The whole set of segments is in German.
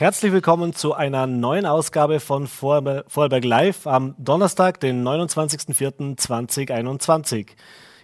Herzlich willkommen zu einer neuen Ausgabe von Vorarlberg Live am Donnerstag, den 29.04.2021.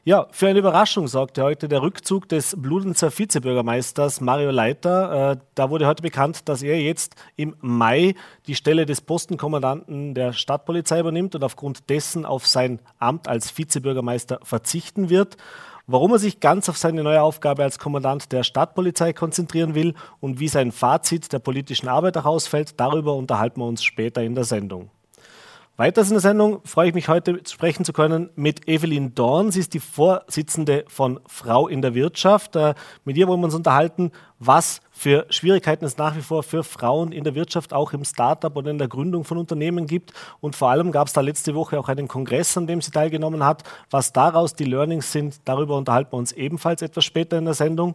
Ja, für eine Überraschung sorgte heute der Rückzug des Bludenzer Vizebürgermeisters Mario Leiter. Äh, da wurde heute bekannt, dass er jetzt im Mai die Stelle des Postenkommandanten der Stadtpolizei übernimmt und aufgrund dessen auf sein Amt als Vizebürgermeister verzichten wird warum er sich ganz auf seine neue Aufgabe als Kommandant der Stadtpolizei konzentrieren will und wie sein Fazit der politischen Arbeit auch ausfällt, darüber unterhalten wir uns später in der Sendung. Weiters in der Sendung freue ich mich heute sprechen zu können mit Evelyn Dorn. Sie ist die Vorsitzende von Frau in der Wirtschaft. Äh, mit ihr wollen wir uns unterhalten, was für Schwierigkeiten es nach wie vor für Frauen in der Wirtschaft, auch im Startup oder in der Gründung von Unternehmen gibt. Und vor allem gab es da letzte Woche auch einen Kongress, an dem sie teilgenommen hat. Was daraus die Learnings sind, darüber unterhalten wir uns ebenfalls etwas später in der Sendung.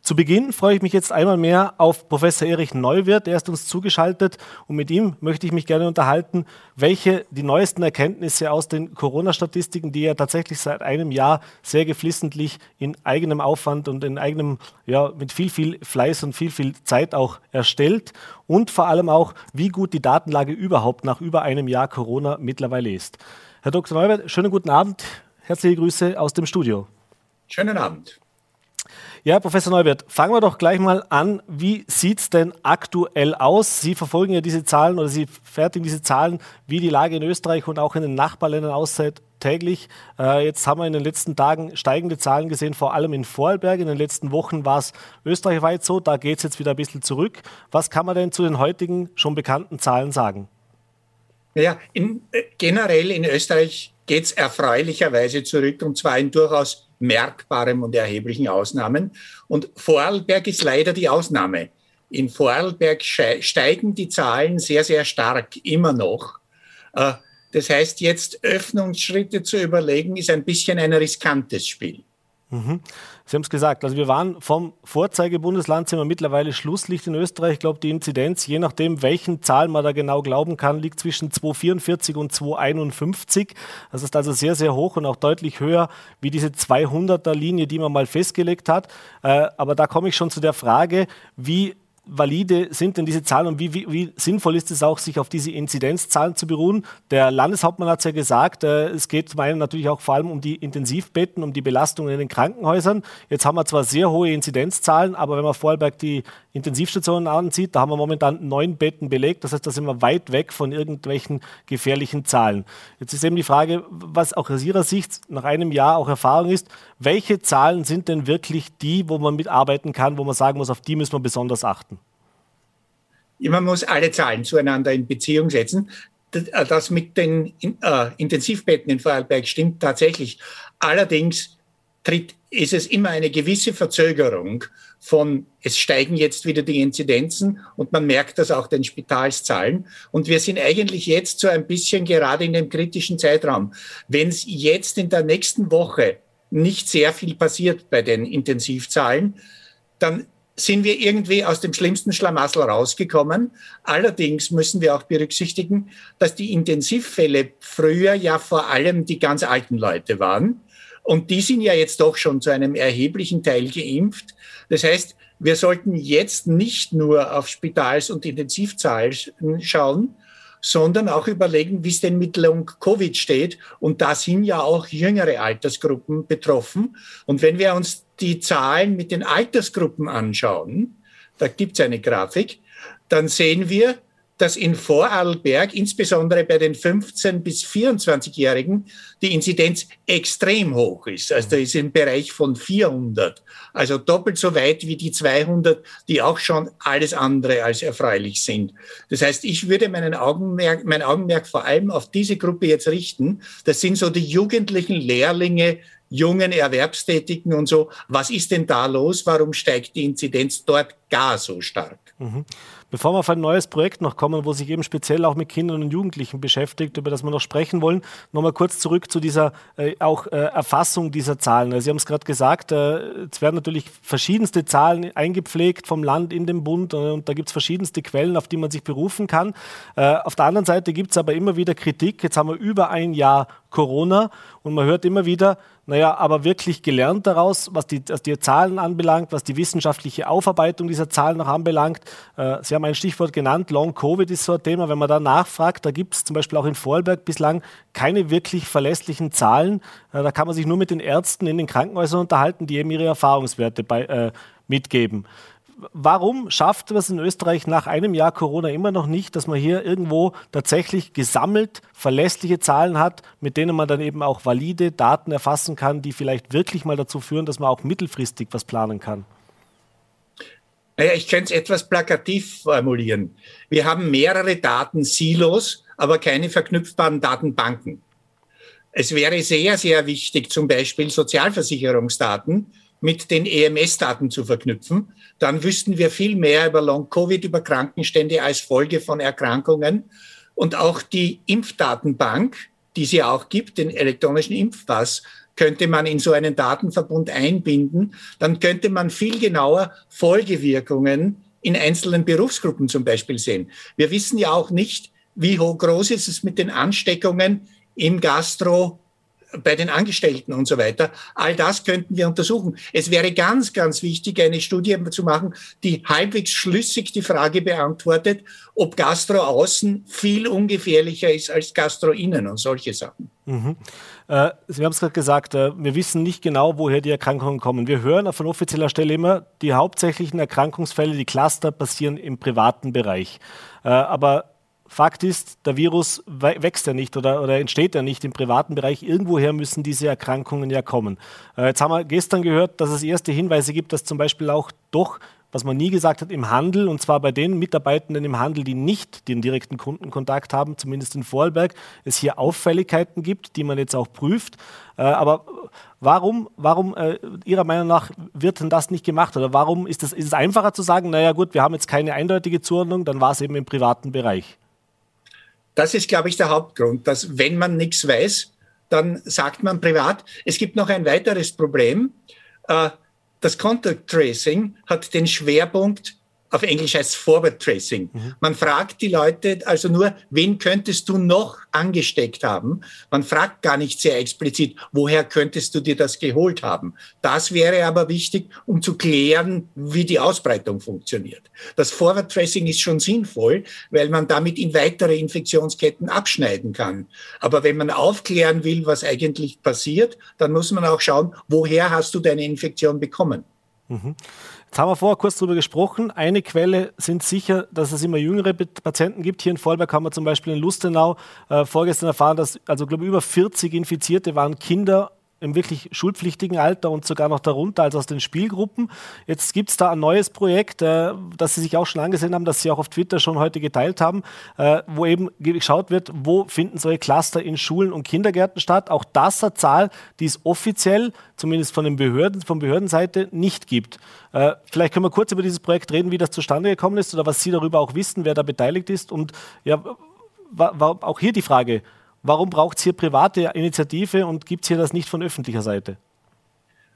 Zu Beginn freue ich mich jetzt einmal mehr auf Professor Erich Neuwirth. Er ist uns zugeschaltet und mit ihm möchte ich mich gerne unterhalten, welche die neuesten Erkenntnisse aus den Corona-Statistiken, die er tatsächlich seit einem Jahr sehr geflissentlich in eigenem Aufwand und in eigenem, ja, mit viel, viel Fleiß und viel, viel Zeit auch erstellt und vor allem auch, wie gut die Datenlage überhaupt nach über einem Jahr Corona mittlerweile ist. Herr Dr. Neuwirth, schönen guten Abend. Herzliche Grüße aus dem Studio. Schönen Abend. Ja, Professor Neubert, fangen wir doch gleich mal an. Wie sieht es denn aktuell aus? Sie verfolgen ja diese Zahlen oder Sie fertigen diese Zahlen, wie die Lage in Österreich und auch in den Nachbarländern aussieht, täglich. Äh, jetzt haben wir in den letzten Tagen steigende Zahlen gesehen, vor allem in Vorarlberg. In den letzten Wochen war es österreichweit so. Da geht es jetzt wieder ein bisschen zurück. Was kann man denn zu den heutigen schon bekannten Zahlen sagen? Ja, in, äh, generell in Österreich geht es erfreulicherweise zurück und zwar in durchaus merkbarem und erheblichen Ausnahmen. Und Vorarlberg ist leider die Ausnahme. In Vorarlberg steigen die Zahlen sehr, sehr stark, immer noch. Äh, das heißt, jetzt Öffnungsschritte zu überlegen, ist ein bisschen ein riskantes Spiel. Mhm. Sie haben es gesagt, also wir waren vom Vorzeigebundesland, sind wir mittlerweile Schlusslicht in Österreich. Ich glaube, die Inzidenz, je nachdem, welchen Zahlen man da genau glauben kann, liegt zwischen 2,44 und 2,51. Das ist also sehr, sehr hoch und auch deutlich höher wie diese 200er Linie, die man mal festgelegt hat. Äh, aber da komme ich schon zu der Frage, wie valide sind denn diese Zahlen und wie, wie, wie, sinnvoll ist es auch, sich auf diese Inzidenzzahlen zu beruhen? Der Landeshauptmann hat es ja gesagt, äh, es geht zum einen natürlich auch vor allem um die Intensivbetten, um die Belastungen in den Krankenhäusern. Jetzt haben wir zwar sehr hohe Inzidenzzahlen, aber wenn man Vorarlberg die Intensivstationen ansieht, da haben wir momentan neun Betten belegt. Das heißt, da sind wir weit weg von irgendwelchen gefährlichen Zahlen. Jetzt ist eben die Frage, was auch aus Ihrer Sicht nach einem Jahr auch Erfahrung ist, welche Zahlen sind denn wirklich die, wo man mitarbeiten kann, wo man sagen muss, auf die müssen wir besonders achten? Man muss alle Zahlen zueinander in Beziehung setzen. Das mit den äh, Intensivbetten in Vorarlberg stimmt tatsächlich. Allerdings tritt, ist es immer eine gewisse Verzögerung von, es steigen jetzt wieder die Inzidenzen und man merkt das auch den Spitalszahlen. Und wir sind eigentlich jetzt so ein bisschen gerade in dem kritischen Zeitraum. Wenn es jetzt in der nächsten Woche nicht sehr viel passiert bei den Intensivzahlen, dann sind wir irgendwie aus dem schlimmsten Schlamassel rausgekommen. Allerdings müssen wir auch berücksichtigen, dass die Intensivfälle früher ja vor allem die ganz alten Leute waren. Und die sind ja jetzt doch schon zu einem erheblichen Teil geimpft. Das heißt, wir sollten jetzt nicht nur auf Spitals- und Intensivzahlen schauen, sondern auch überlegen, wie es denn mit Long-Covid steht. Und da sind ja auch jüngere Altersgruppen betroffen. Und wenn wir uns die Zahlen mit den Altersgruppen anschauen, da gibt es eine Grafik, dann sehen wir, dass in Vorarlberg, insbesondere bei den 15- bis 24-Jährigen, die Inzidenz extrem hoch ist. Also da ist im Bereich von 400. Also doppelt so weit wie die 200, die auch schon alles andere als erfreulich sind. Das heißt, ich würde meinen Augenmerk, mein Augenmerk vor allem auf diese Gruppe jetzt richten. Das sind so die jugendlichen Lehrlinge, jungen Erwerbstätigen und so. Was ist denn da los? Warum steigt die Inzidenz dort gar so stark? Mhm. Bevor wir auf ein neues Projekt noch kommen, wo sich eben speziell auch mit Kindern und Jugendlichen beschäftigt, über das wir noch sprechen wollen, nochmal kurz zurück zu dieser äh, auch äh, Erfassung dieser Zahlen. Also Sie haben es gerade gesagt, äh, es werden natürlich verschiedenste Zahlen eingepflegt vom Land in den Bund äh, und da gibt es verschiedenste Quellen, auf die man sich berufen kann. Äh, auf der anderen Seite gibt es aber immer wieder Kritik. Jetzt haben wir über ein Jahr Corona und man hört immer wieder, naja, aber wirklich gelernt daraus, was die, was die Zahlen anbelangt, was die wissenschaftliche Aufarbeitung dieser Zahlen noch anbelangt. Äh, Sie haben ein Stichwort genannt, Long-Covid ist so ein Thema. Wenn man da nachfragt, da gibt es zum Beispiel auch in Vorarlberg bislang keine wirklich verlässlichen Zahlen. Äh, da kann man sich nur mit den Ärzten in den Krankenhäusern unterhalten, die eben ihre Erfahrungswerte bei, äh, mitgeben warum schafft es in Österreich nach einem Jahr Corona immer noch nicht, dass man hier irgendwo tatsächlich gesammelt verlässliche Zahlen hat, mit denen man dann eben auch valide Daten erfassen kann, die vielleicht wirklich mal dazu führen, dass man auch mittelfristig was planen kann? Naja, ich könnte es etwas plakativ formulieren. Wir haben mehrere Datensilos, aber keine verknüpfbaren Datenbanken. Es wäre sehr, sehr wichtig, zum Beispiel Sozialversicherungsdaten mit den EMS-Daten zu verknüpfen, dann wüssten wir viel mehr über Long-Covid, über Krankenstände als Folge von Erkrankungen. Und auch die Impfdatenbank, die es ja auch gibt, den elektronischen Impfpass, könnte man in so einen Datenverbund einbinden. Dann könnte man viel genauer Folgewirkungen in einzelnen Berufsgruppen zum Beispiel sehen. Wir wissen ja auch nicht, wie groß ist es mit den Ansteckungen im Gastro- bei den Angestellten und so weiter. All das könnten wir untersuchen. Es wäre ganz, ganz wichtig, eine Studie zu machen, die halbwegs schlüssig die Frage beantwortet, ob Gastro außen viel ungefährlicher ist als Gastro innen und solche Sachen. Mhm. Äh, Sie haben es gerade gesagt, äh, wir wissen nicht genau, woher die Erkrankungen kommen. Wir hören von offizieller Stelle immer, die hauptsächlichen Erkrankungsfälle, die Cluster passieren im privaten Bereich. Äh, aber Fakt ist, der Virus wächst ja nicht oder, oder entsteht ja nicht im privaten Bereich. Irgendwoher müssen diese Erkrankungen ja kommen. Äh, jetzt haben wir gestern gehört, dass es erste Hinweise gibt, dass zum Beispiel auch doch, was man nie gesagt hat, im Handel, und zwar bei den Mitarbeitenden im Handel, die nicht den direkten Kundenkontakt haben, zumindest in Vorarlberg, es hier Auffälligkeiten gibt, die man jetzt auch prüft. Äh, aber warum, warum äh, Ihrer Meinung nach wird denn das nicht gemacht? Oder warum ist es, ist es einfacher zu sagen, naja gut, wir haben jetzt keine eindeutige Zuordnung, dann war es eben im privaten Bereich? Das ist, glaube ich, der Hauptgrund, dass wenn man nichts weiß, dann sagt man privat. Es gibt noch ein weiteres Problem. Äh, das Contact Tracing hat den Schwerpunkt auf Englisch heißt Forward Tracing. Mhm. Man fragt die Leute also nur, wen könntest du noch angesteckt haben? Man fragt gar nicht sehr explizit, woher könntest du dir das geholt haben? Das wäre aber wichtig, um zu klären, wie die Ausbreitung funktioniert. Das Forward Tracing ist schon sinnvoll, weil man damit in weitere Infektionsketten abschneiden kann. Aber wenn man aufklären will, was eigentlich passiert, dann muss man auch schauen, woher hast du deine Infektion bekommen? Mhm. Jetzt haben wir vorher kurz darüber gesprochen. Eine Quelle sind sicher, dass es immer jüngere Patienten gibt. Hier in Vollberg haben wir zum Beispiel in Lustenau äh, vorgestern erfahren, dass also glaube über 40 Infizierte waren Kinder im wirklich schulpflichtigen Alter und sogar noch darunter, also aus den Spielgruppen. Jetzt gibt es da ein neues Projekt, äh, das Sie sich auch schon angesehen haben, das Sie auch auf Twitter schon heute geteilt haben, äh, wo eben geschaut wird, wo finden solche Cluster in Schulen und Kindergärten statt. Auch das eine Zahl, die es offiziell, zumindest von den Behörden, von Behördenseite, nicht gibt. Äh, vielleicht können wir kurz über dieses Projekt reden, wie das zustande gekommen ist oder was Sie darüber auch wissen, wer da beteiligt ist. Und ja, war, war auch hier die Frage, Warum braucht es hier private Initiative und gibt es hier das nicht von öffentlicher Seite?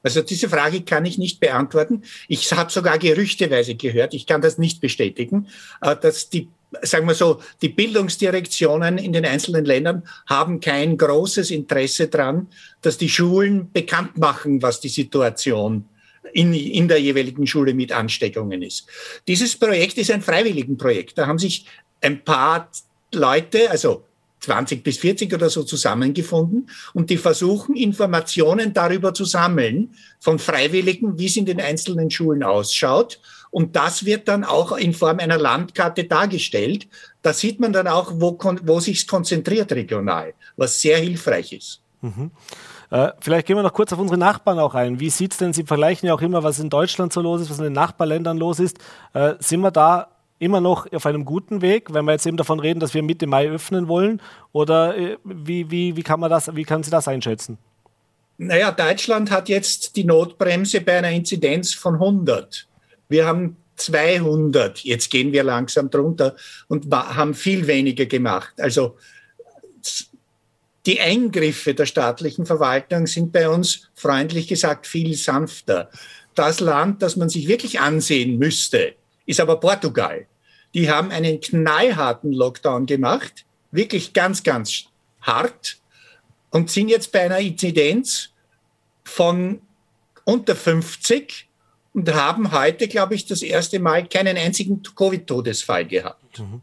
Also diese Frage kann ich nicht beantworten. Ich habe sogar gerüchteweise gehört, ich kann das nicht bestätigen, äh, dass die, sagen wir so, die Bildungsdirektionen in den einzelnen Ländern haben kein großes Interesse daran, dass die Schulen bekannt machen, was die Situation in, in der jeweiligen Schule mit Ansteckungen ist. Dieses Projekt ist ein Freiwilligenprojekt. Da haben sich ein paar Leute, also 20 bis 40 oder so zusammengefunden und die versuchen, Informationen darüber zu sammeln von Freiwilligen, wie es in den einzelnen Schulen ausschaut. Und das wird dann auch in Form einer Landkarte dargestellt. Da sieht man dann auch, wo, wo sich konzentriert regional, was sehr hilfreich ist. Mhm. Äh, vielleicht gehen wir noch kurz auf unsere Nachbarn auch ein. Wie sieht es denn, Sie vergleichen ja auch immer, was in Deutschland so los ist, was in den Nachbarländern los ist. Äh, sind wir da immer noch auf einem guten Weg, wenn wir jetzt eben davon reden, dass wir Mitte Mai öffnen wollen? Oder äh, wie, wie, wie kann man das, wie kann Sie das einschätzen? Naja, Deutschland hat jetzt die Notbremse bei einer Inzidenz von 100. Wir haben 200. Jetzt gehen wir langsam drunter und haben viel weniger gemacht. Also die Eingriffe der staatlichen Verwaltung sind bei uns freundlich gesagt viel sanfter. Das Land, das man sich wirklich ansehen müsste, ist aber Portugal. Die haben einen knallharten Lockdown gemacht, wirklich ganz, ganz hart und sind jetzt bei einer Inzidenz von unter 50 und haben heute, glaube ich, das erste Mal keinen einzigen Covid-Todesfall gehabt. Mhm.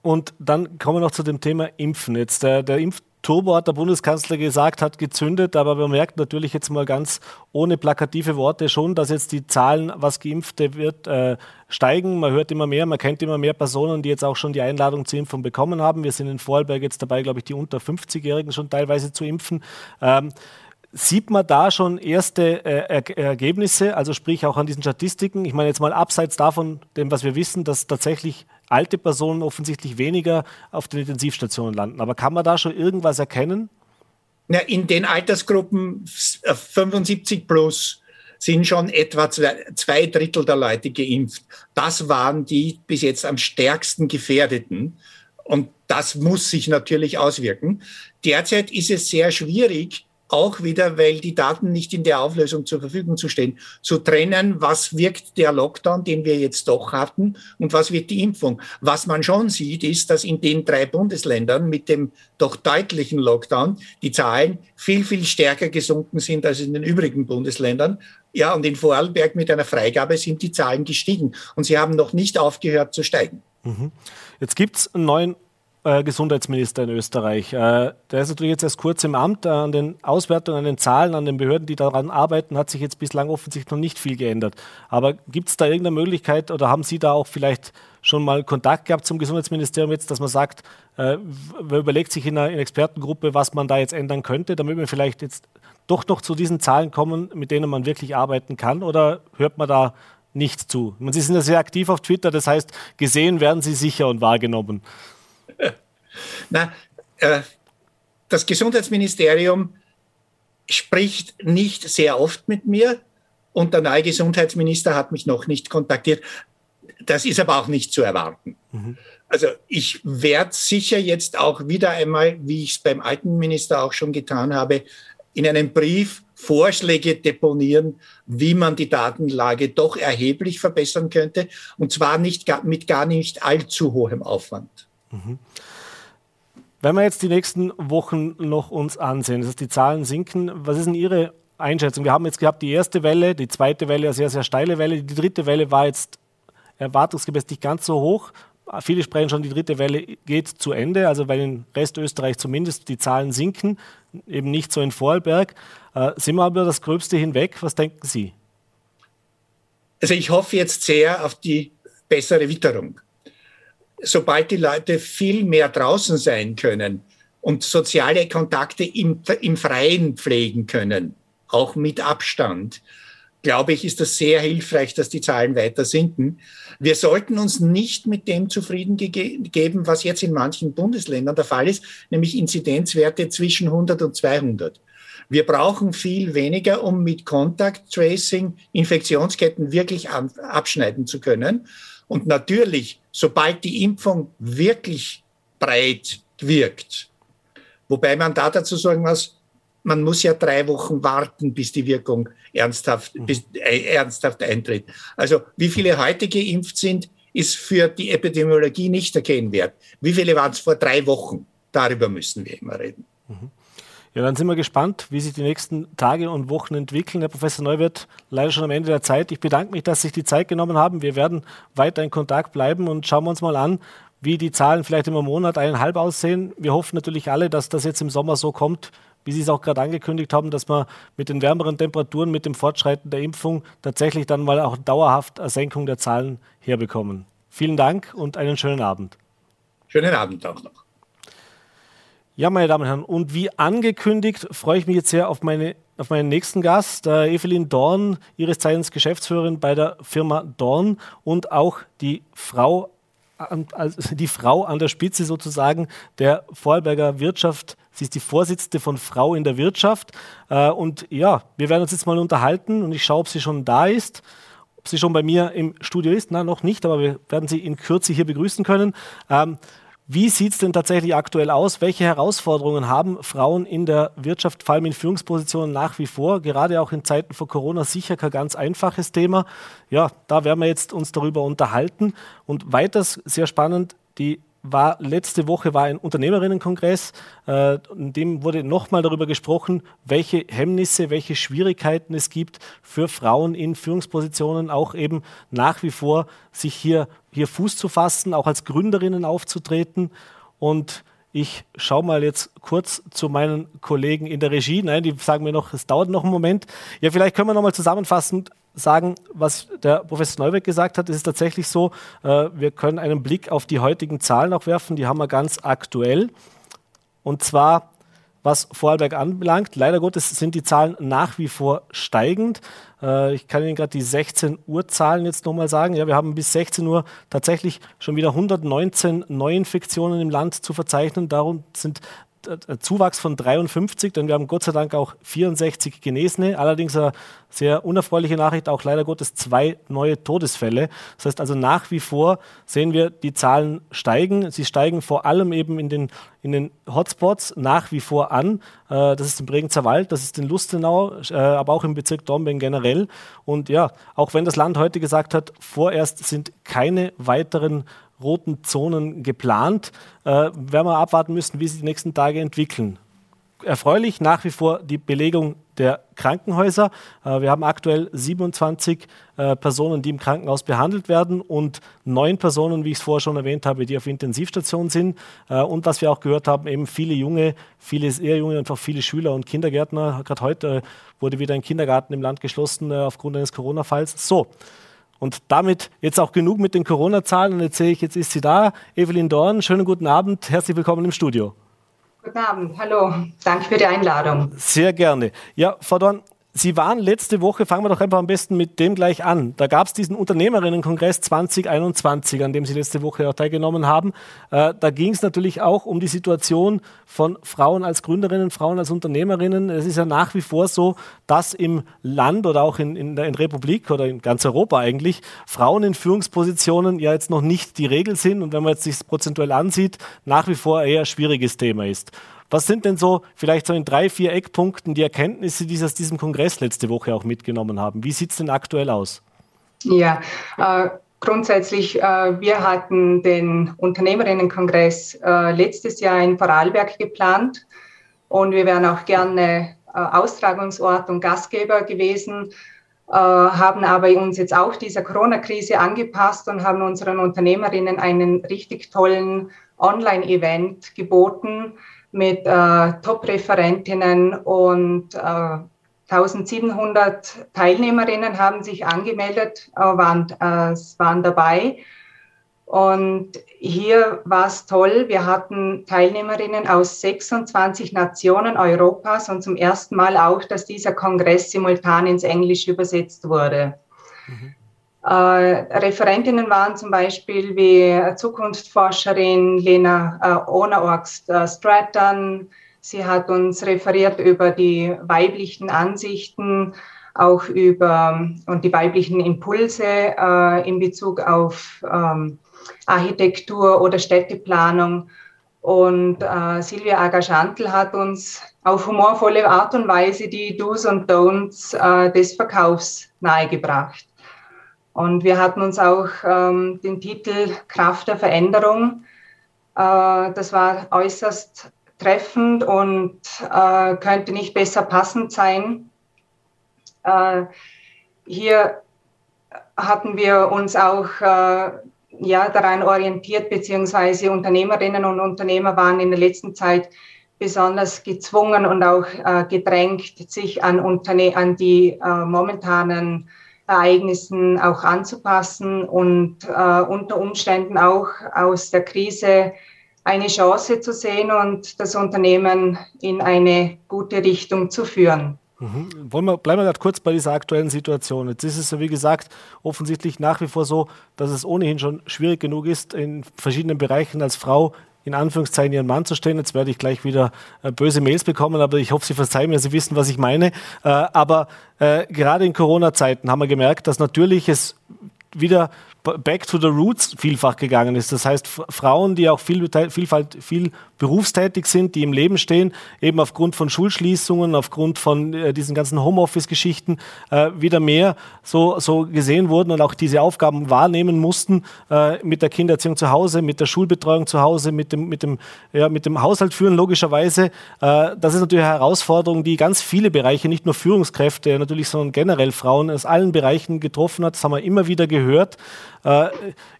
Und dann kommen wir noch zu dem Thema Impfen. Jetzt der, der Impfturbo hat der Bundeskanzler gesagt, hat gezündet, aber man merkt natürlich jetzt mal ganz ohne plakative Worte schon, dass jetzt die Zahlen, was Geimpfte wird, äh, steigen. Man hört immer mehr, man kennt immer mehr Personen, die jetzt auch schon die Einladung zur Impfung bekommen haben. Wir sind in Vorarlberg jetzt dabei, glaube ich, die unter 50-Jährigen schon teilweise zu impfen. Ähm, Sieht man da schon erste äh, er Ergebnisse, also sprich auch an diesen Statistiken? Ich meine jetzt mal abseits davon, dem, was wir wissen, dass tatsächlich alte Personen offensichtlich weniger auf den Intensivstationen landen. Aber kann man da schon irgendwas erkennen? Ja, in den Altersgruppen 75 äh, plus sind schon etwa zwei Drittel der Leute geimpft. Das waren die bis jetzt am stärksten gefährdeten. Und das muss sich natürlich auswirken. Derzeit ist es sehr schwierig, auch wieder, weil die Daten nicht in der Auflösung zur Verfügung zu stehen, zu trennen, was wirkt der Lockdown, den wir jetzt doch hatten, und was wird die Impfung. Was man schon sieht, ist, dass in den drei Bundesländern mit dem doch deutlichen Lockdown die Zahlen viel, viel stärker gesunken sind als in den übrigen Bundesländern. Ja, und in Vorarlberg mit einer Freigabe sind die Zahlen gestiegen und sie haben noch nicht aufgehört zu steigen. Mhm. Jetzt gibt es einen neuen äh, Gesundheitsminister in Österreich. Äh, der ist natürlich jetzt erst kurz im Amt. Äh, an den Auswertungen, an den Zahlen, an den Behörden, die daran arbeiten, hat sich jetzt bislang offensichtlich noch nicht viel geändert. Aber gibt es da irgendeine Möglichkeit oder haben Sie da auch vielleicht schon mal Kontakt gehabt zum Gesundheitsministerium jetzt, dass man sagt, man überlegt sich in einer, in einer Expertengruppe, was man da jetzt ändern könnte, damit wir vielleicht jetzt doch noch zu diesen Zahlen kommen, mit denen man wirklich arbeiten kann? Oder hört man da nicht zu? Sie sind ja sehr aktiv auf Twitter, das heißt, gesehen werden Sie sicher und wahrgenommen. Na, äh, das Gesundheitsministerium spricht nicht sehr oft mit mir und der neue Gesundheitsminister hat mich noch nicht kontaktiert. Das ist aber auch nicht zu erwarten. Mhm. Also ich werde sicher jetzt auch wieder einmal, wie ich es beim alten Minister auch schon getan habe, in einem Brief Vorschläge deponieren, wie man die Datenlage doch erheblich verbessern könnte. Und zwar nicht, mit gar nicht allzu hohem Aufwand. Mhm. Wenn wir jetzt die nächsten Wochen noch uns ansehen, dass die Zahlen sinken, was ist denn Ihre Einschätzung? Wir haben jetzt gehabt die erste Welle, die zweite Welle, eine sehr, sehr steile Welle. Die dritte Welle war jetzt erwartungsgemäß nicht ganz so hoch. Viele sprechen schon, die dritte Welle geht zu Ende, also weil in Restösterreich zumindest die Zahlen sinken, eben nicht so in Vorarlberg. Äh, sind wir aber das Gröbste hinweg? Was denken Sie? Also ich hoffe jetzt sehr auf die bessere Witterung sobald die Leute viel mehr draußen sein können und soziale Kontakte im, im Freien pflegen können, auch mit Abstand, glaube ich, ist das sehr hilfreich, dass die Zahlen weiter sinken. Wir sollten uns nicht mit dem zufrieden geben, was jetzt in manchen Bundesländern der Fall ist, nämlich Inzidenzwerte zwischen 100 und 200. Wir brauchen viel weniger, um mit Contact Tracing Infektionsketten wirklich abschneiden zu können. Und natürlich, sobald die Impfung wirklich breit wirkt, wobei man da dazu sagen muss, man muss ja drei Wochen warten, bis die Wirkung ernsthaft, mhm. bis, äh, ernsthaft eintritt. Also wie viele heute geimpft sind, ist für die Epidemiologie nicht erkennwert. Wie viele waren es vor drei Wochen? Darüber müssen wir immer reden. Mhm. Ja, dann sind wir gespannt, wie sich die nächsten Tage und Wochen entwickeln. Herr Professor Neuwirth, leider schon am Ende der Zeit. Ich bedanke mich, dass Sie sich die Zeit genommen haben. Wir werden weiter in Kontakt bleiben und schauen wir uns mal an, wie die Zahlen vielleicht im Monat eineinhalb aussehen. Wir hoffen natürlich alle, dass das jetzt im Sommer so kommt, wie Sie es auch gerade angekündigt haben, dass wir mit den wärmeren Temperaturen, mit dem Fortschreiten der Impfung tatsächlich dann mal auch dauerhaft eine Senkung der Zahlen herbekommen. Vielen Dank und einen schönen Abend. Schönen Abend auch noch. Ja, meine Damen und Herren, und wie angekündigt freue ich mich jetzt sehr auf, meine, auf meinen nächsten Gast, äh, Evelyn Dorn, ihres Zeichens Geschäftsführerin bei der Firma Dorn und auch die Frau, also die Frau an der Spitze sozusagen der Vorarlberger Wirtschaft. Sie ist die Vorsitzende von Frau in der Wirtschaft. Äh, und ja, wir werden uns jetzt mal unterhalten und ich schaue, ob sie schon da ist. Ob sie schon bei mir im Studio ist, na, noch nicht, aber wir werden sie in Kürze hier begrüßen können. Ähm, wie sieht es denn tatsächlich aktuell aus? Welche Herausforderungen haben Frauen in der Wirtschaft, vor allem in Führungspositionen nach wie vor? Gerade auch in Zeiten von Corona sicher kein ganz einfaches Thema. Ja, da werden wir jetzt uns darüber unterhalten. Und weiters sehr spannend, die war letzte Woche war ein Unternehmerinnenkongress, äh, in dem wurde nochmal darüber gesprochen, welche Hemmnisse, welche Schwierigkeiten es gibt für Frauen in Führungspositionen, auch eben nach wie vor sich hier, hier Fuß zu fassen, auch als Gründerinnen aufzutreten. Und ich schaue mal jetzt kurz zu meinen Kollegen in der Regie. Nein, die sagen mir noch, es dauert noch einen Moment. Ja, vielleicht können wir nochmal zusammenfassend sagen, was der Professor Neubeck gesagt hat. Es ist tatsächlich so, äh, wir können einen Blick auf die heutigen Zahlen auch werfen. Die haben wir ganz aktuell. Und zwar was Vorarlberg anbelangt. Leider Gottes sind die Zahlen nach wie vor steigend. Äh, ich kann Ihnen gerade die 16 Uhr Zahlen jetzt nochmal sagen. Ja, wir haben bis 16 Uhr tatsächlich schon wieder 119 Neuinfektionen im Land zu verzeichnen. Darum sind Zuwachs von 53, denn wir haben Gott sei Dank auch 64 Genesene. Allerdings eine sehr unerfreuliche Nachricht, auch leider Gottes zwei neue Todesfälle. Das heißt also nach wie vor sehen wir, die Zahlen steigen. Sie steigen vor allem eben in den, in den Hotspots nach wie vor an. Äh, das ist im Bregenzer Wald, das ist in Lustenau, äh, aber auch im Bezirk Dornbirn generell. Und ja, auch wenn das Land heute gesagt hat, vorerst sind keine weiteren roten Zonen geplant. Äh, werden wir abwarten müssen, wie sich die nächsten Tage entwickeln. Erfreulich nach wie vor die Belegung der Krankenhäuser. Äh, wir haben aktuell 27 äh, Personen, die im Krankenhaus behandelt werden und neun Personen, wie ich es vorher schon erwähnt habe, die auf Intensivstation sind. Äh, und was wir auch gehört haben, eben viele junge, viele eher junge, einfach viele Schüler und Kindergärtner. Gerade heute wurde wieder ein Kindergarten im Land geschlossen aufgrund eines Corona-Falls. So, und damit jetzt auch genug mit den Corona-Zahlen. Und jetzt sehe ich, jetzt ist sie da. Evelyn Dorn, schönen guten Abend. Herzlich willkommen im Studio. Guten Abend, hallo. Danke für die Einladung. Sehr gerne. Ja, Frau Dorn, Sie waren letzte Woche, fangen wir doch einfach am besten mit dem gleich an. Da gab es diesen Unternehmerinnenkongress 2021, an dem Sie letzte Woche auch teilgenommen haben. Äh, da ging es natürlich auch um die Situation von Frauen als Gründerinnen, Frauen als Unternehmerinnen. Es ist ja nach wie vor so, dass im Land oder auch in, in der in Republik oder in ganz Europa eigentlich Frauen in Führungspositionen ja jetzt noch nicht die Regel sind und wenn man jetzt sich prozentuell ansieht, nach wie vor eher schwieriges Thema ist. Was sind denn so vielleicht so in drei, vier Eckpunkten die Erkenntnisse, die Sie aus diesem Kongress letzte Woche auch mitgenommen haben? Wie sieht es denn aktuell aus? Ja, äh, grundsätzlich, äh, wir hatten den Unternehmerinnenkongress äh, letztes Jahr in Vorarlberg geplant und wir wären auch gerne äh, Austragungsort und Gastgeber gewesen. Äh, haben aber uns jetzt auch dieser Corona-Krise angepasst und haben unseren Unternehmerinnen einen richtig tollen Online-Event geboten, mit äh, Top-Referentinnen und äh, 1700 Teilnehmerinnen haben sich angemeldet, äh, waren, äh, waren dabei. Und hier war es toll. Wir hatten Teilnehmerinnen aus 26 Nationen Europas und zum ersten Mal auch, dass dieser Kongress simultan ins Englische übersetzt wurde. Mhm. Äh, Referentinnen waren zum Beispiel wie Zukunftsforscherin Lena äh, Onaorgst äh, Stratton. Sie hat uns referiert über die weiblichen Ansichten, auch über und die weiblichen Impulse äh, in Bezug auf ähm, Architektur oder Städteplanung. Und äh, Silvia Agaschantl hat uns auf humorvolle Art und Weise die Do's und Don'ts äh, des Verkaufs nahegebracht. Und wir hatten uns auch ähm, den Titel Kraft der Veränderung. Äh, das war äußerst treffend und äh, könnte nicht besser passend sein. Äh, hier hatten wir uns auch äh, ja, daran orientiert, beziehungsweise Unternehmerinnen und Unternehmer waren in der letzten Zeit besonders gezwungen und auch äh, gedrängt, sich an, Unterne an die äh, momentanen Ereignissen auch anzupassen und äh, unter Umständen auch aus der Krise eine Chance zu sehen und das Unternehmen in eine gute Richtung zu führen. Mhm. Wollen wir, bleiben wir gerade kurz bei dieser aktuellen Situation. Jetzt ist es ja, wie gesagt, offensichtlich nach wie vor so, dass es ohnehin schon schwierig genug ist, in verschiedenen Bereichen als Frau in Anführungszeichen ihren Mann zu stellen. Jetzt werde ich gleich wieder äh, böse Mails bekommen, aber ich hoffe, Sie verzeihen mir, Sie wissen, was ich meine. Äh, aber äh, gerade in Corona-Zeiten haben wir gemerkt, dass natürlich es wieder back to the roots vielfach gegangen ist. Das heißt, Frauen, die auch viel, Vielfalt, viel berufstätig sind, die im Leben stehen, eben aufgrund von Schulschließungen, aufgrund von äh, diesen ganzen Homeoffice-Geschichten äh, wieder mehr so, so gesehen wurden und auch diese Aufgaben wahrnehmen mussten äh, mit der Kindererziehung zu Hause, mit der Schulbetreuung zu Hause, mit dem, mit dem, ja, mit dem Haushalt führen, logischerweise. Äh, das ist natürlich eine Herausforderung, die ganz viele Bereiche, nicht nur Führungskräfte natürlich, sondern generell Frauen aus allen Bereichen getroffen hat. Das haben wir immer wieder gehört. Äh,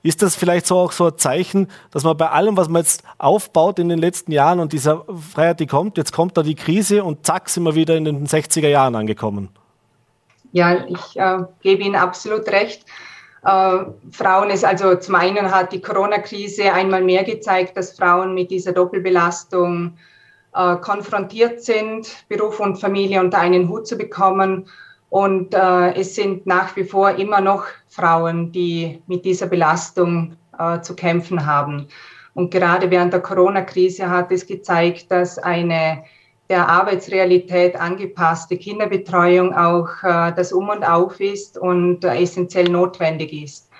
ist das vielleicht so auch so ein Zeichen, dass man bei allem, was man jetzt aufbaut in den letzten Jahren und dieser Freiheit, die kommt, jetzt kommt da die Krise und zack, sind wir wieder in den 60er Jahren angekommen? Ja, ich äh, gebe Ihnen absolut recht. Äh, Frauen ist also zum einen hat die Corona-Krise einmal mehr gezeigt, dass Frauen mit dieser Doppelbelastung äh, konfrontiert sind, Beruf und Familie unter einen Hut zu bekommen und äh, es sind nach wie vor immer noch Frauen, die mit dieser Belastung äh, zu kämpfen haben. Und gerade während der Corona-Krise hat es gezeigt, dass eine der Arbeitsrealität angepasste Kinderbetreuung auch äh, das Um und Auf ist und äh, essentiell notwendig ist.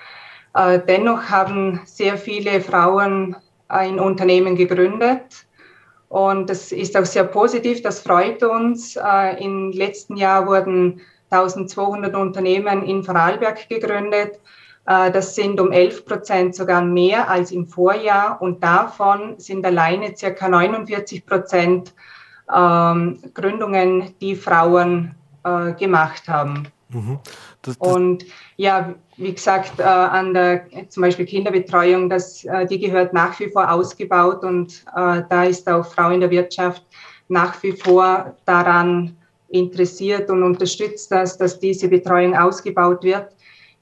Äh, dennoch haben sehr viele Frauen ein Unternehmen gegründet. Und das ist auch sehr positiv, das freut uns. Äh, Im letzten Jahr wurden 1200 Unternehmen in Vorarlberg gegründet. Äh, das sind um 11 Prozent sogar mehr als im Vorjahr und davon sind alleine circa 49 Prozent ähm, Gründungen, die Frauen äh, gemacht haben. Mhm. Das, das und ja, wie gesagt, äh, an der zum Beispiel Kinderbetreuung, das, die gehört nach wie vor ausgebaut und da ist auch Frau in der Wirtschaft nach wie vor daran interessiert und unterstützt das, dass diese Betreuung ausgebaut wird,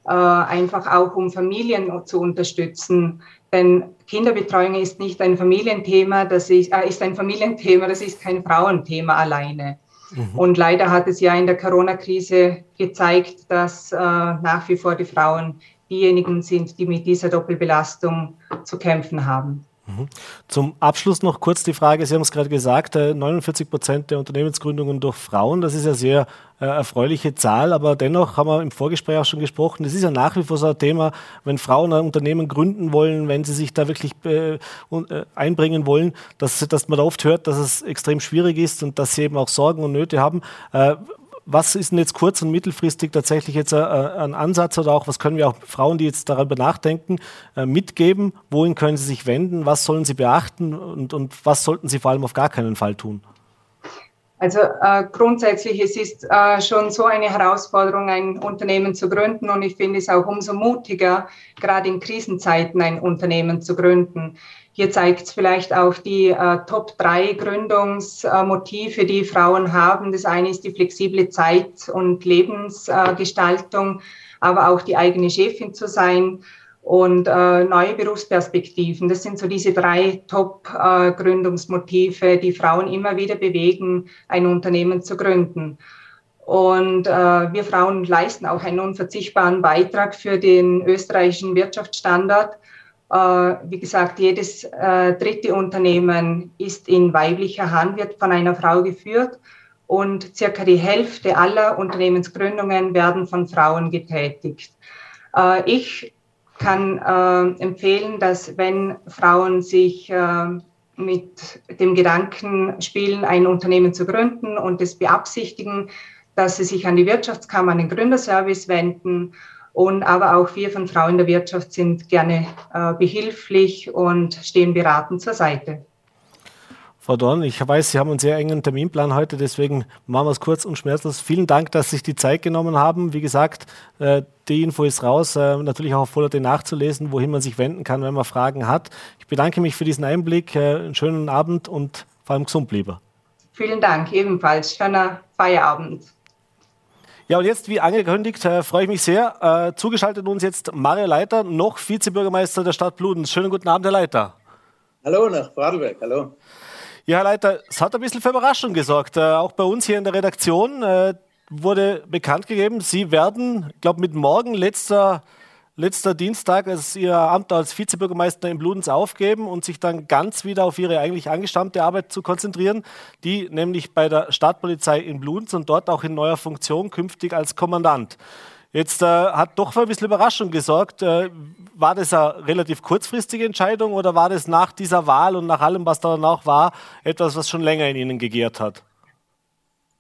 äh, einfach auch um Familien zu unterstützen. Denn Kinderbetreuung ist nicht ein Familienthema, das ist, äh, ist ein Familienthema, das ist kein Frauenthema alleine. Mhm. Und leider hat es ja in der Corona-Krise gezeigt, dass äh, nach wie vor die Frauen diejenigen sind, die mit dieser Doppelbelastung zu kämpfen haben. Mhm. Zum Abschluss noch kurz die Frage, Sie haben es gerade gesagt, 49 äh, Prozent der Unternehmensgründungen durch Frauen, das ist ja sehr äh, erfreuliche Zahl, aber dennoch haben wir im Vorgespräch auch schon gesprochen, das ist ja nach wie vor so ein Thema, wenn Frauen ein Unternehmen gründen wollen, wenn sie sich da wirklich äh, äh einbringen wollen, dass, dass man da oft hört, dass es extrem schwierig ist und dass sie eben auch Sorgen und Nöte haben. Äh, was ist denn jetzt kurz- und mittelfristig tatsächlich jetzt äh, ein Ansatz oder auch was können wir auch Frauen, die jetzt darüber nachdenken, äh, mitgeben? Wohin können sie sich wenden? Was sollen sie beachten und, und was sollten sie vor allem auf gar keinen Fall tun? Also äh, grundsätzlich es ist äh, schon so eine Herausforderung, ein Unternehmen zu gründen und ich finde es auch umso mutiger, gerade in Krisenzeiten ein Unternehmen zu gründen. Hier zeigt es vielleicht auch die äh, Top 3 Gründungsmotive, die Frauen haben. Das eine ist die flexible Zeit- und Lebensgestaltung, aber auch die eigene Chefin zu sein und äh, neue Berufsperspektiven. Das sind so diese drei Top-Gründungsmotive, äh, die Frauen immer wieder bewegen, ein Unternehmen zu gründen. Und äh, wir Frauen leisten auch einen unverzichtbaren Beitrag für den österreichischen Wirtschaftsstandard. Äh, wie gesagt, jedes äh, dritte Unternehmen ist in weiblicher Hand, wird von einer Frau geführt und circa die Hälfte aller Unternehmensgründungen werden von Frauen getätigt. Äh, ich kann empfehlen, dass wenn Frauen sich mit dem Gedanken spielen, ein Unternehmen zu gründen und es beabsichtigen, dass sie sich an die Wirtschaftskammer, an den Gründerservice wenden und aber auch wir von Frauen der Wirtschaft sind gerne äh, behilflich und stehen beratend zur Seite. Frau Dorn, ich weiß, Sie haben einen sehr engen Terminplan heute, deswegen machen wir es kurz und schmerzlos. Vielen Dank, dass Sie sich die Zeit genommen haben. Wie gesagt, äh, die Info ist raus, äh, natürlich auch auf Vollerte nachzulesen, wohin man sich wenden kann, wenn man Fragen hat. Ich bedanke mich für diesen Einblick. Äh, einen schönen Abend und vor allem gesund lieber. Vielen Dank, ebenfalls. Schöner Feierabend. Ja, und jetzt, wie angekündigt, äh, freue ich mich sehr. Äh, zugeschaltet uns jetzt Mario Leiter, noch Vizebürgermeister der Stadt Bludenz. Schönen guten Abend, Herr Leiter. Hallo nach Vorarlberg, hallo. Ja, Herr Leiter, es hat ein bisschen für Überraschung gesorgt. Äh, auch bei uns hier in der Redaktion äh, wurde bekannt gegeben, Sie werden, ich glaube, mit morgen letzter letzter Dienstag als ihr Amt als Vizebürgermeister in Bludenz aufgeben und sich dann ganz wieder auf ihre eigentlich angestammte Arbeit zu konzentrieren, die nämlich bei der Stadtpolizei in Bludenz und dort auch in neuer Funktion künftig als Kommandant. Jetzt äh, hat doch für ein bisschen Überraschung gesorgt. Äh, war das eine relativ kurzfristige Entscheidung oder war das nach dieser Wahl und nach allem, was da danach war, etwas, was schon länger in Ihnen gegärt hat?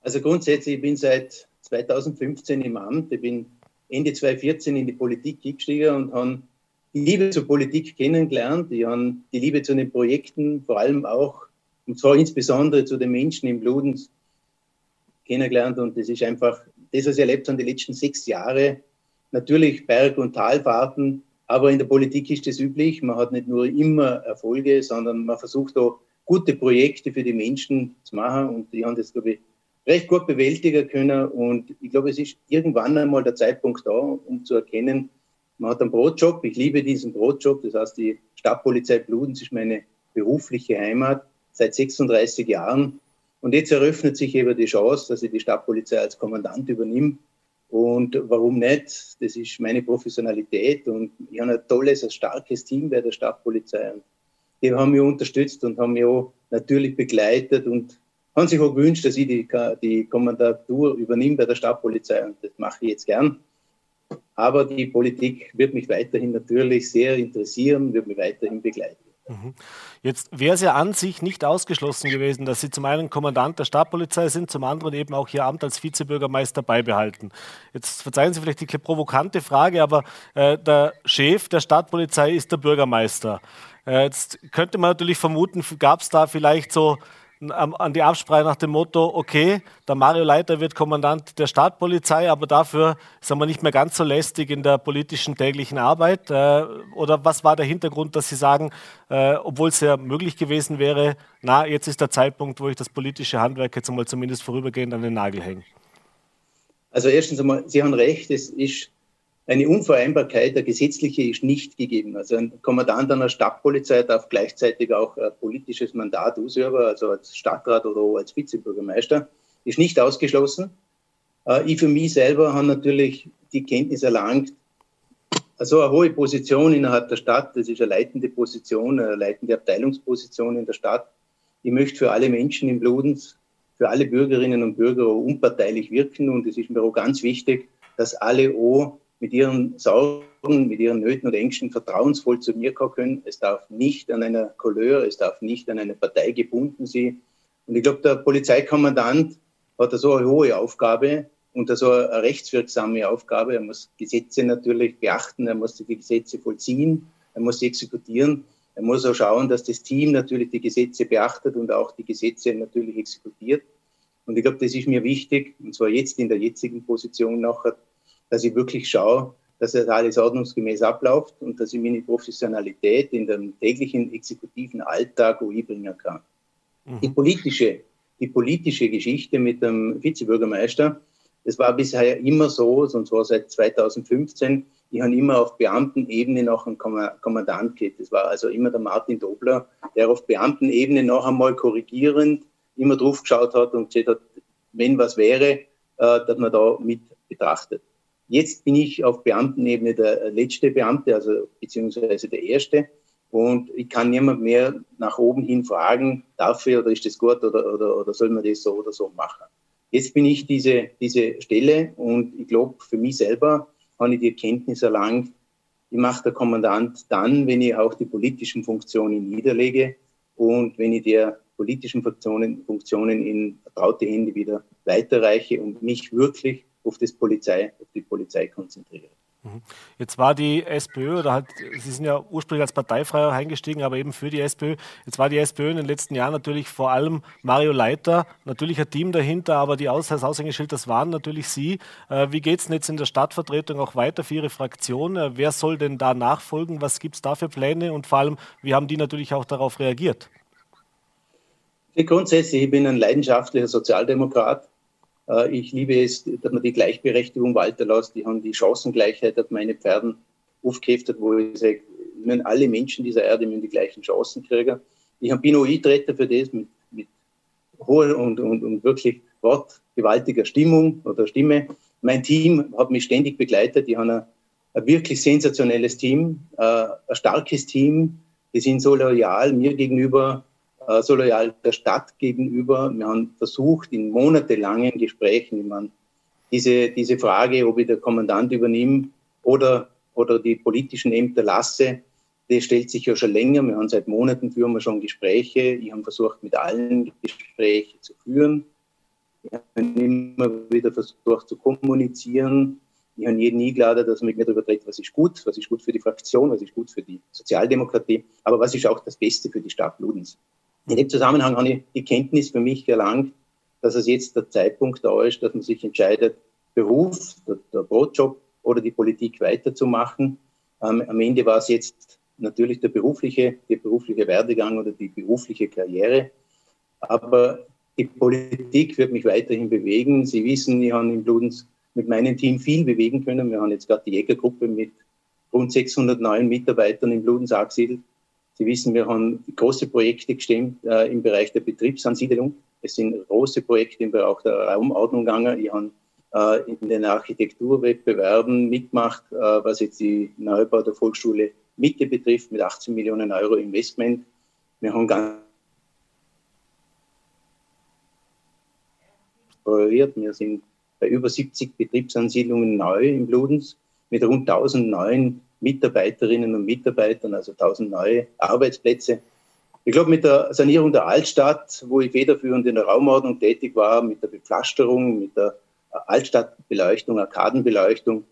Also grundsätzlich, ich bin seit 2015 im Amt. Ich bin Ende 2014 in die Politik gestiegen und habe die Liebe zur Politik kennengelernt. Ich habe die Liebe zu den Projekten, vor allem auch, und zwar insbesondere zu den Menschen im Bludens kennengelernt. Und das ist einfach das, was ich erlebt habe die letzten sechs Jahre, natürlich Berg- und Talfahrten, aber in der Politik ist das üblich. Man hat nicht nur immer Erfolge, sondern man versucht auch gute Projekte für die Menschen zu machen und die haben das, glaube ich, recht gut bewältigen können. Und ich glaube, es ist irgendwann einmal der Zeitpunkt da, um zu erkennen, man hat einen Brotjob. Ich liebe diesen Brotjob. Das heißt, die Stadtpolizei Bludens ist meine berufliche Heimat seit 36 Jahren. Und jetzt eröffnet sich eben die Chance, dass ich die Stadtpolizei als Kommandant übernehme. Und warum nicht? Das ist meine Professionalität und ich habe ein tolles, ein starkes Team bei der Stadtpolizei. Die haben mich unterstützt und haben mich auch natürlich begleitet und haben sich auch gewünscht, dass ich die, die Kommandatur übernehme bei der Stadtpolizei und das mache ich jetzt gern. Aber die Politik wird mich weiterhin natürlich sehr interessieren, wird mich weiterhin begleiten. Mhm. Jetzt wäre es ja an sich nicht ausgeschlossen gewesen, dass Sie zum einen Kommandant der Stadtpolizei sind, zum anderen eben auch Ihr Amt als Vizebürgermeister beibehalten. Jetzt verzeihen Sie vielleicht die provokante Frage, aber äh, der Chef der Stadtpolizei ist der Bürgermeister. Äh, jetzt könnte man natürlich vermuten, gab es da vielleicht so an die Absprache nach dem Motto, okay, der Mario Leiter wird Kommandant der Stadtpolizei, aber dafür sind wir nicht mehr ganz so lästig in der politischen täglichen Arbeit? Äh, oder was war der Hintergrund, dass Sie sagen, äh, obwohl es ja möglich gewesen wäre, na, jetzt ist der Zeitpunkt, wo ich das politische Handwerk jetzt einmal zumindest vorübergehend an den Nagel hänge? Also erstens einmal, Sie haben recht, es ist eine Unvereinbarkeit, der gesetzliche ist nicht gegeben. Also ein Kommandant einer Stadtpolizei darf gleichzeitig auch ein politisches Mandat ausüben, also als Stadtrat oder als Vizebürgermeister, ist nicht ausgeschlossen. Äh, ich für mich selber habe natürlich die Kenntnis erlangt, also eine hohe Position innerhalb der Stadt, das ist eine leitende Position, eine leitende Abteilungsposition in der Stadt. Ich möchte für alle Menschen im Bludens, für alle Bürgerinnen und Bürger unparteilich wirken und es ist mir auch ganz wichtig, dass alle auch mit ihren Sorgen, mit ihren Nöten und Ängsten vertrauensvoll zu mir kommen können. Es darf nicht an einer Couleur, es darf nicht an eine Partei gebunden sein. Und ich glaube, der Polizeikommandant hat da so eine hohe Aufgabe und da so eine rechtswirksame Aufgabe. Er muss Gesetze natürlich beachten, er muss die Gesetze vollziehen, er muss sie exekutieren. Er muss auch schauen, dass das Team natürlich die Gesetze beachtet und auch die Gesetze natürlich exekutiert. Und ich glaube, das ist mir wichtig, und zwar jetzt in der jetzigen Position nachher, dass ich wirklich schaue, dass das alles ordnungsgemäß abläuft und dass ich meine Professionalität in dem täglichen exekutiven Alltag einbringen kann. Mhm. Die politische, die politische Geschichte mit dem Vizebürgermeister, das war bisher immer so, und zwar seit 2015. Ich habe immer auf Beamtenebene noch einen Kommandant gehabt. Das war also immer der Martin Dobler, der auf Beamtenebene noch einmal korrigierend immer drauf geschaut hat und gesagt hat, wenn was wäre, äh, dass man da mit betrachtet. Jetzt bin ich auf Beamtenebene der letzte Beamte, also beziehungsweise der erste. Und ich kann niemand mehr nach oben hin fragen, ich oder ist das gut oder, oder, oder soll man das so oder so machen. Jetzt bin ich diese, diese Stelle und ich glaube, für mich selber habe ich die Erkenntnis erlangt, ich mache der Kommandant dann, wenn ich auch die politischen Funktionen niederlege und wenn ich der politischen Funktionen, Funktionen in vertraute Hände wieder weiterreiche und mich wirklich auf, das Polizei, auf die Polizei konzentriert. Mhm. Jetzt war die SPÖ, oder halt, Sie sind ja ursprünglich als Parteifreier eingestiegen, aber eben für die SPÖ. Jetzt war die SPÖ in den letzten Jahren natürlich vor allem Mario Leiter, natürlich ein Team dahinter, aber die Aus das Aushängeschild, das waren natürlich Sie. Äh, wie geht es denn jetzt in der Stadtvertretung auch weiter für Ihre Fraktion? Äh, wer soll denn da nachfolgen? Was gibt es da für Pläne? Und vor allem, wie haben die natürlich auch darauf reagiert? Grundsätzlich, ich bin ein leidenschaftlicher Sozialdemokrat ich liebe es, dass man die Gleichberechtigung walten lässt. Die haben die Chancengleichheit auf meine Pferden aufgeheftet, wo ich sage, alle Menschen dieser Erde müssen die gleichen Chancen kriegen. Ich bin auch Eintreten für das mit, mit hoher und, und, und wirklich wortgewaltiger Stimmung oder Stimme. Mein Team hat mich ständig begleitet. Die haben ein, ein wirklich sensationelles Team, äh, ein starkes Team. Die sind so loyal mir gegenüber, äh, so loyal der Stadt gegenüber. Wir haben versucht, in monatelangen Gesprächen, ich meine, diese, diese Frage, ob ich der Kommandant übernehme oder, oder die politischen Ämter lasse, das stellt sich ja schon länger. Wir haben seit Monaten führen wir schon Gespräche. Ich habe versucht, mit allen Gespräche zu führen. Ich habe immer wieder versucht zu kommunizieren. Ich habe jeden eingeladen, dass man mit mir darüber redet, was ist gut, was ist gut für die Fraktion, was ist gut für die Sozialdemokratie, aber was ist auch das Beste für die Stadt Ludens. In dem Zusammenhang habe ich die Kenntnis für mich erlangt, dass es jetzt der Zeitpunkt da ist, dass man sich entscheidet, Beruf, der, der Brotjob oder die Politik weiterzumachen. Ähm, am Ende war es jetzt natürlich der berufliche, der berufliche Werdegang oder die berufliche Karriere. Aber die Politik wird mich weiterhin bewegen. Sie wissen, ich habe in Bludens mit meinem Team viel bewegen können. Wir haben jetzt gerade die Jägergruppe mit rund 600 neuen Mitarbeitern in Bludens angesiedelt. Sie wissen, wir haben große Projekte gestemmt äh, im Bereich der Betriebsansiedelung. Es sind große Projekte im Bereich der Raumordnung gegangen. Ich habe äh, in den Architekturwettbewerben mitgemacht, äh, was jetzt die Neubau der Volksschule Mitte betrifft, mit 18 Millionen Euro Investment. Wir haben ganz wir sind bei über 70 Betriebsansiedlungen neu in Bludens mit rund 1000 neuen Mitarbeiterinnen und Mitarbeitern, also 1000 neue Arbeitsplätze. Ich glaube, mit der Sanierung der Altstadt, wo ich federführend in der Raumordnung tätig war, mit der Bepflasterung, mit der Altstadtbeleuchtung, Arkadenbeleuchtung,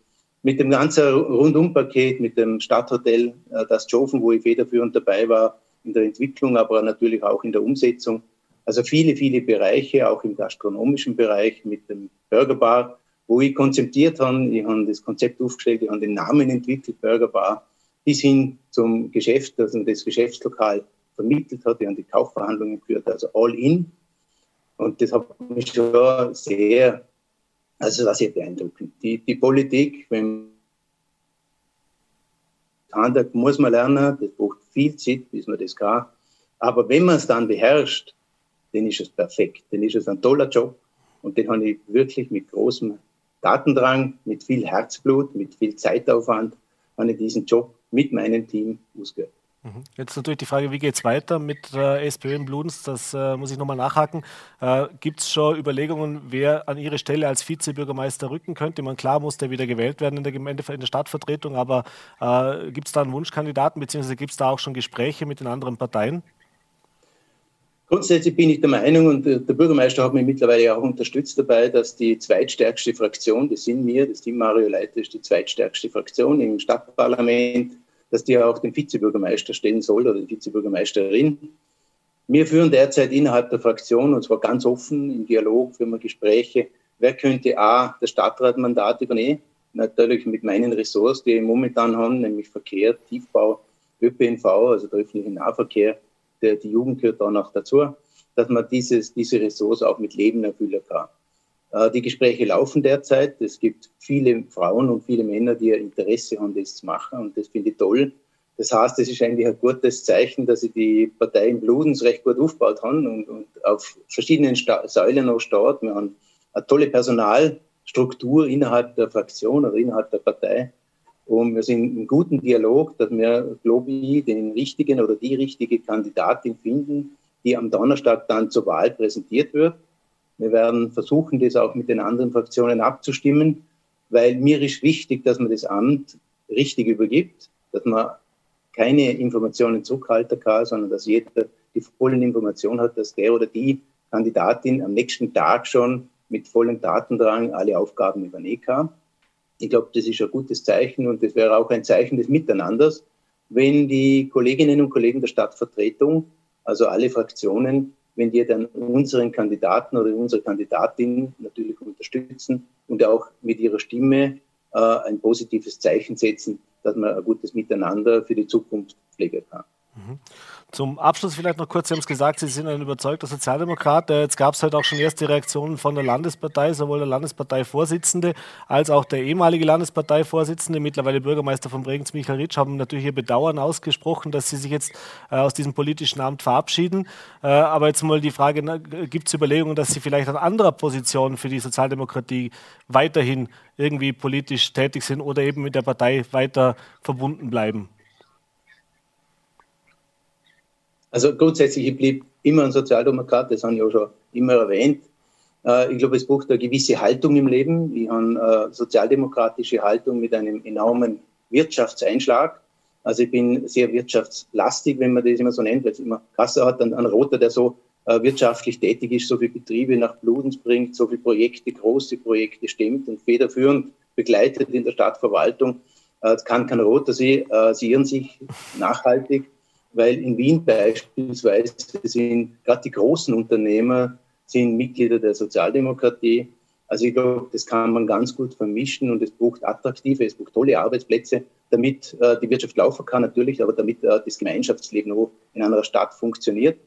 mit dem ganzen Rundumpaket, mit dem Stadthotel, äh, das Jofen, wo ich federführend dabei war, in der Entwicklung, aber natürlich auch in der Umsetzung. Also viele, viele Bereiche, auch im gastronomischen Bereich mit dem Burgerbar, wo ich konzeptiert habe. Ich habe das Konzept aufgestellt, ich habe den Namen entwickelt, Burgerbar, bis hin zum Geschäft, also das Geschäftslokal vermittelt hat, ich habe die Kaufverhandlungen geführt, also all in. Und das hat mich schon sehr, also war sehr beeindruckend. Die, die Politik, wenn Handwerk muss man lernen, das braucht viel Zeit, bis man das kann. Aber wenn man es dann beherrscht, dann ist es perfekt. Dann ist es ein toller Job. Und den habe ich wirklich mit großem Datendrang, mit viel Herzblut, mit viel Zeitaufwand, habe ich diesen Job mit meinem Team ausgeübt. Mhm. Jetzt natürlich die Frage, wie geht es weiter mit der SPÖ in Bludens? Das äh, muss ich nochmal nachhaken. Äh, Gibt es schon Überlegungen, wer an Ihre Stelle als Vizebürgermeister rücken könnte? Man klar muss der wieder gewählt werden in der Gemeinde, in der Stadtvertretung, aber äh, gibt es da einen Wunschkandidaten, beziehungsweise gibt es da auch schon Gespräche mit den anderen Parteien? Grundsätzlich bin ich der Meinung, und der Bürgermeister hat mich mittlerweile auch unterstützt dabei, dass die zweitstärkste Fraktion, das sind wir, das Team Mario Leiter ist die zweitstärkste Fraktion im Stadtparlament, dass die auch den Vizebürgermeister stellen soll oder die Vizebürgermeisterin. Wir führen derzeit innerhalb der Fraktion, und zwar ganz offen im Dialog, führen wir Gespräche, wer könnte A, das Stadtratmandat übernehmen, natürlich mit meinen Ressorts, die wir momentan haben, nämlich Verkehr, Tiefbau, ÖPNV, also der öffentliche Nahverkehr, der, die Jugend gehört da noch dazu, dass man dieses, diese Ressource auch mit Leben erfüllen kann. Äh, die Gespräche laufen derzeit. Es gibt viele Frauen und viele Männer, die ein Interesse haben, das zu machen. Und das finde ich toll. Das heißt, es ist eigentlich ein gutes Zeichen, dass sie die Partei in Bludens recht gut aufgebaut haben und, und auf verschiedenen Sta Säulen noch steht. Wir haben eine tolle Personalstruktur innerhalb der Fraktion oder innerhalb der Partei. Und wir sind im guten Dialog, dass wir, ich, den richtigen oder die richtige Kandidatin finden, die am Donnerstag dann zur Wahl präsentiert wird. Wir werden versuchen, das auch mit den anderen Fraktionen abzustimmen, weil mir ist wichtig, dass man das Amt richtig übergibt, dass man keine Informationen zurückhalten kann, sondern dass jeder die vollen Informationen hat, dass der oder die Kandidatin am nächsten Tag schon mit vollem Datendrang alle Aufgaben übernehmen kann. Ich glaube, das ist ein gutes Zeichen und das wäre auch ein Zeichen des Miteinanders, wenn die Kolleginnen und Kollegen der Stadtvertretung, also alle Fraktionen, wenn die dann unseren Kandidaten oder unsere Kandidatin natürlich unterstützen und auch mit ihrer Stimme äh, ein positives Zeichen setzen, dass man ein gutes Miteinander für die Zukunft pflegen kann. Mhm. Zum Abschluss vielleicht noch kurz, Sie haben es gesagt, Sie sind ein überzeugter Sozialdemokrat. Jetzt gab es halt auch schon erste Reaktionen von der Landespartei, sowohl der Landesparteivorsitzende als auch der ehemalige Landesparteivorsitzende, mittlerweile Bürgermeister von Bregenz, Michael Ritsch, haben natürlich ihr Bedauern ausgesprochen, dass Sie sich jetzt äh, aus diesem politischen Amt verabschieden. Äh, aber jetzt mal die Frage, gibt es Überlegungen, dass Sie vielleicht an anderer Position für die Sozialdemokratie weiterhin irgendwie politisch tätig sind oder eben mit der Partei weiter verbunden bleiben? Also grundsätzlich, ich blieb immer ein Sozialdemokrat, das habe ich auch schon immer erwähnt. Äh, ich glaube, es braucht eine gewisse Haltung im Leben. Ich habe eine sozialdemokratische Haltung mit einem enormen Wirtschaftseinschlag. Also ich bin sehr wirtschaftslastig, wenn man das immer so nennt, weil es immer Kasse hat, einen, einen Roter, der so äh, wirtschaftlich tätig ist, so viele Betriebe nach Bludens bringt, so viele Projekte, große Projekte stemmt und federführend begleitet in der Stadtverwaltung. Äh, es kann kein Roter äh, sie irren sich nachhaltig, weil in Wien beispielsweise sind gerade die großen Unternehmer sind Mitglieder der Sozialdemokratie. Also ich glaube, das kann man ganz gut vermischen und es braucht attraktive, es braucht tolle Arbeitsplätze, damit äh, die Wirtschaft laufen kann natürlich, aber damit äh, das Gemeinschaftsleben auch in einer Stadt funktioniert.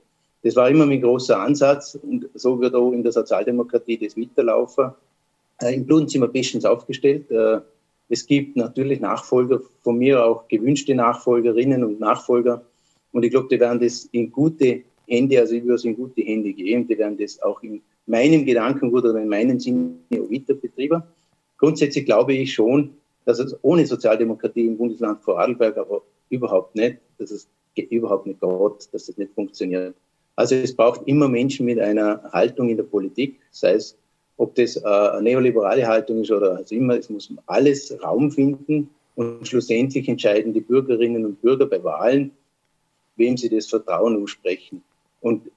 Das war immer mein großer Ansatz und so wird auch in der Sozialdemokratie das weiterlaufen. Äh, Im Blumen sind wir bestens aufgestellt. Äh, es gibt natürlich Nachfolger, von mir auch gewünschte Nachfolgerinnen und Nachfolger. Und ich glaube, die werden das in gute Hände, also ich würde es in gute Hände geben, die werden das auch in meinem Gedankengut oder in meinem Sinne weiter betreiben. Grundsätzlich glaube ich schon, dass es ohne Sozialdemokratie im Bundesland Vorarlberg aber überhaupt nicht, dass es überhaupt nicht geht, dass es nicht funktioniert. Also es braucht immer Menschen mit einer Haltung in der Politik, sei es, ob das äh, eine neoliberale Haltung ist oder also immer, es muss alles Raum finden und schlussendlich entscheiden die Bürgerinnen und Bürger bei Wahlen, wem sie das Vertrauen aussprechen. Und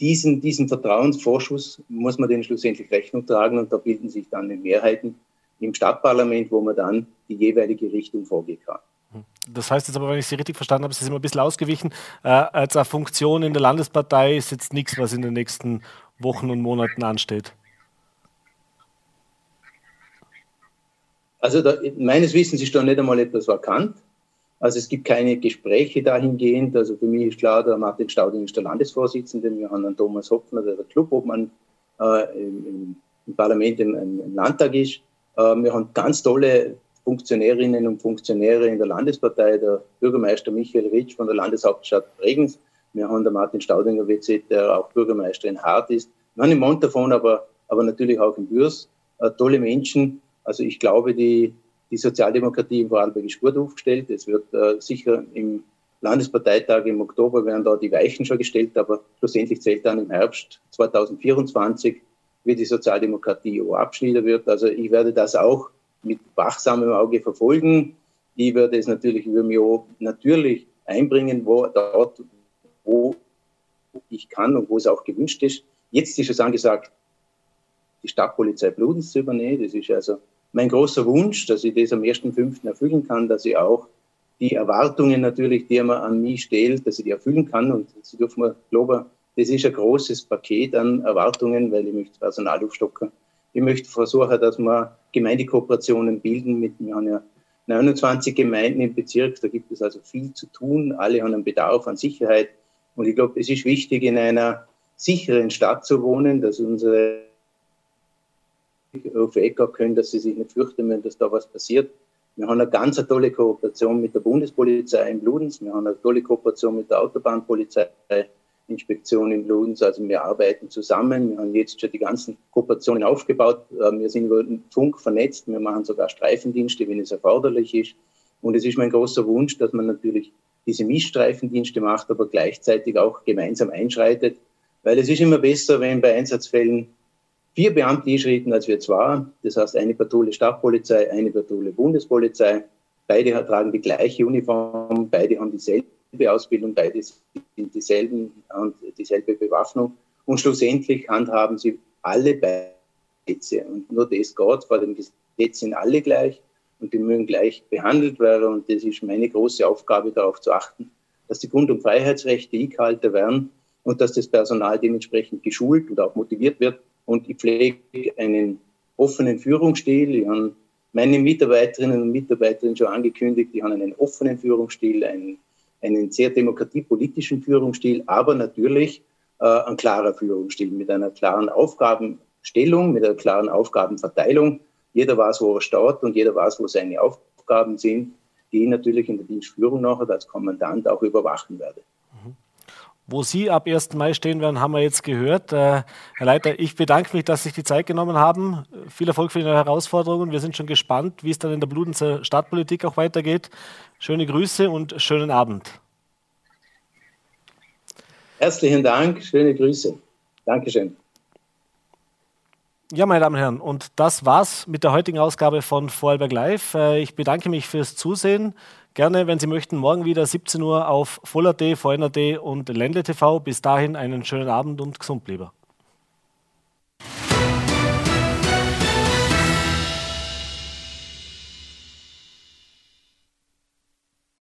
diesen, diesen Vertrauensvorschuss muss man den schlussendlich Rechnung tragen und da bilden sich dann die Mehrheiten im Stadtparlament, wo man dann die jeweilige Richtung vorgehen kann. Das heißt jetzt aber, wenn ich Sie richtig verstanden habe, Sie sind immer ein bisschen ausgewichen. Äh, als eine Funktion in der Landespartei ist jetzt nichts, was in den nächsten Wochen und Monaten ansteht. Also da, meines Wissens ist da nicht einmal etwas vakant. Also es gibt keine Gespräche dahingehend. Also für mich ist klar, der Martin Stauding ist der Landesvorsitzende. Wir haben einen Thomas Hopfner, der der Clubobmann äh, im, im, Parlament, im, im Landtag ist. Äh, wir haben ganz tolle Funktionärinnen und Funktionäre in der Landespartei, der Bürgermeister Michael Ritsch von der Landeshauptstadt Bregenz. Wir haben den Martin Staudinger WZ, der auch Bürgermeister in Hart ist. Wir haben in Montafon, aber, aber natürlich auch in Bürs äh, tolle Menschen. Also ich glaube, die, die Sozialdemokratie in Vorarlberg ist gut aufgestellt. Es wird äh, sicher im Landesparteitag im Oktober werden da die Weichen schon gestellt, aber schlussendlich zählt dann im Herbst 2024, wie die Sozialdemokratie auch abschneiden wird. Also ich werde das auch mit wachsamem Auge verfolgen. Ich werde es natürlich über mich natürlich einbringen, wo, dort, wo ich kann und wo es auch gewünscht ist. Jetzt ist es angesagt, die Stadtpolizei Bludens zu übernehmen. Das ist also mein großer Wunsch, dass ich das am 1.5. erfüllen kann, dass ich auch die Erwartungen natürlich, die man an mich stellt, dass ich die erfüllen kann. Und Sie dürfen mir glauben, das ist ein großes Paket an Erwartungen, weil ich möchte Personal aufstocken ich möchte versuchen, dass wir Gemeindekooperationen bilden. Mit, wir haben ja 29 Gemeinden im Bezirk, da gibt es also viel zu tun. Alle haben einen Bedarf an Sicherheit. Und ich glaube, es ist wichtig, in einer sicheren Stadt zu wohnen, dass unsere auf Ecker können, dass sie sich nicht fürchten wenn dass da was passiert. Wir haben eine ganz tolle Kooperation mit der Bundespolizei in Bludenz. Wir haben eine tolle Kooperation mit der Autobahnpolizei Inspektion in Lunds. Also wir arbeiten zusammen. Wir haben jetzt schon die ganzen Kooperationen aufgebaut. Ähm, wir sind über den Funk vernetzt. Wir machen sogar Streifendienste, wenn es erforderlich ist. Und es ist mein großer Wunsch, dass man natürlich diese Mischstreifendienste macht, aber gleichzeitig auch gemeinsam einschreitet. Weil es ist immer besser, wenn bei Einsatzfällen vier Beamte einschreiten als wir zwei. Das heißt, eine Patrouille Stadtpolizei, eine Patrouille Bundespolizei. Beide tragen die gleiche Uniform, beide haben dieselbe Ausbildung, beide sind dieselben und dieselbe Bewaffnung. Und schlussendlich handhaben sie alle Gesetze. Und nur das geht, vor dem Gesetz sind alle gleich und die mögen gleich behandelt werden. Und das ist meine große Aufgabe, darauf zu achten, dass die Grund- und Freiheitsrechte eingehalten werden und dass das Personal dementsprechend geschult und auch motiviert wird. Und ich pflege einen offenen Führungsstil. Ich habe meine Mitarbeiterinnen und Mitarbeiter schon angekündigt, die haben einen offenen Führungsstil, einen einen sehr demokratiepolitischen Führungsstil, aber natürlich äh, ein klarer Führungsstil mit einer klaren Aufgabenstellung, mit einer klaren Aufgabenverteilung. Jeder weiß, wo er steht und jeder weiß, wo seine Aufgaben sind, die ich natürlich in der Dienstführung nachher als Kommandant auch überwachen werde. Wo Sie ab 1. Mai stehen werden, haben wir jetzt gehört. Äh, Herr Leiter, ich bedanke mich, dass Sie sich die Zeit genommen haben. Viel Erfolg für die Herausforderungen. Wir sind schon gespannt, wie es dann in der Bludenzer Stadtpolitik auch weitergeht. Schöne Grüße und schönen Abend. Herzlichen Dank, schöne Grüße. Dankeschön. Ja, meine Damen und Herren, und das war's mit der heutigen Ausgabe von Vorarlberg Live. Äh, ich bedanke mich fürs Zusehen. Gerne, wenn Sie möchten, morgen wieder 17 Uhr auf Voller.at, VNRD und Ländle TV. Bis dahin einen schönen Abend und gesund lieber.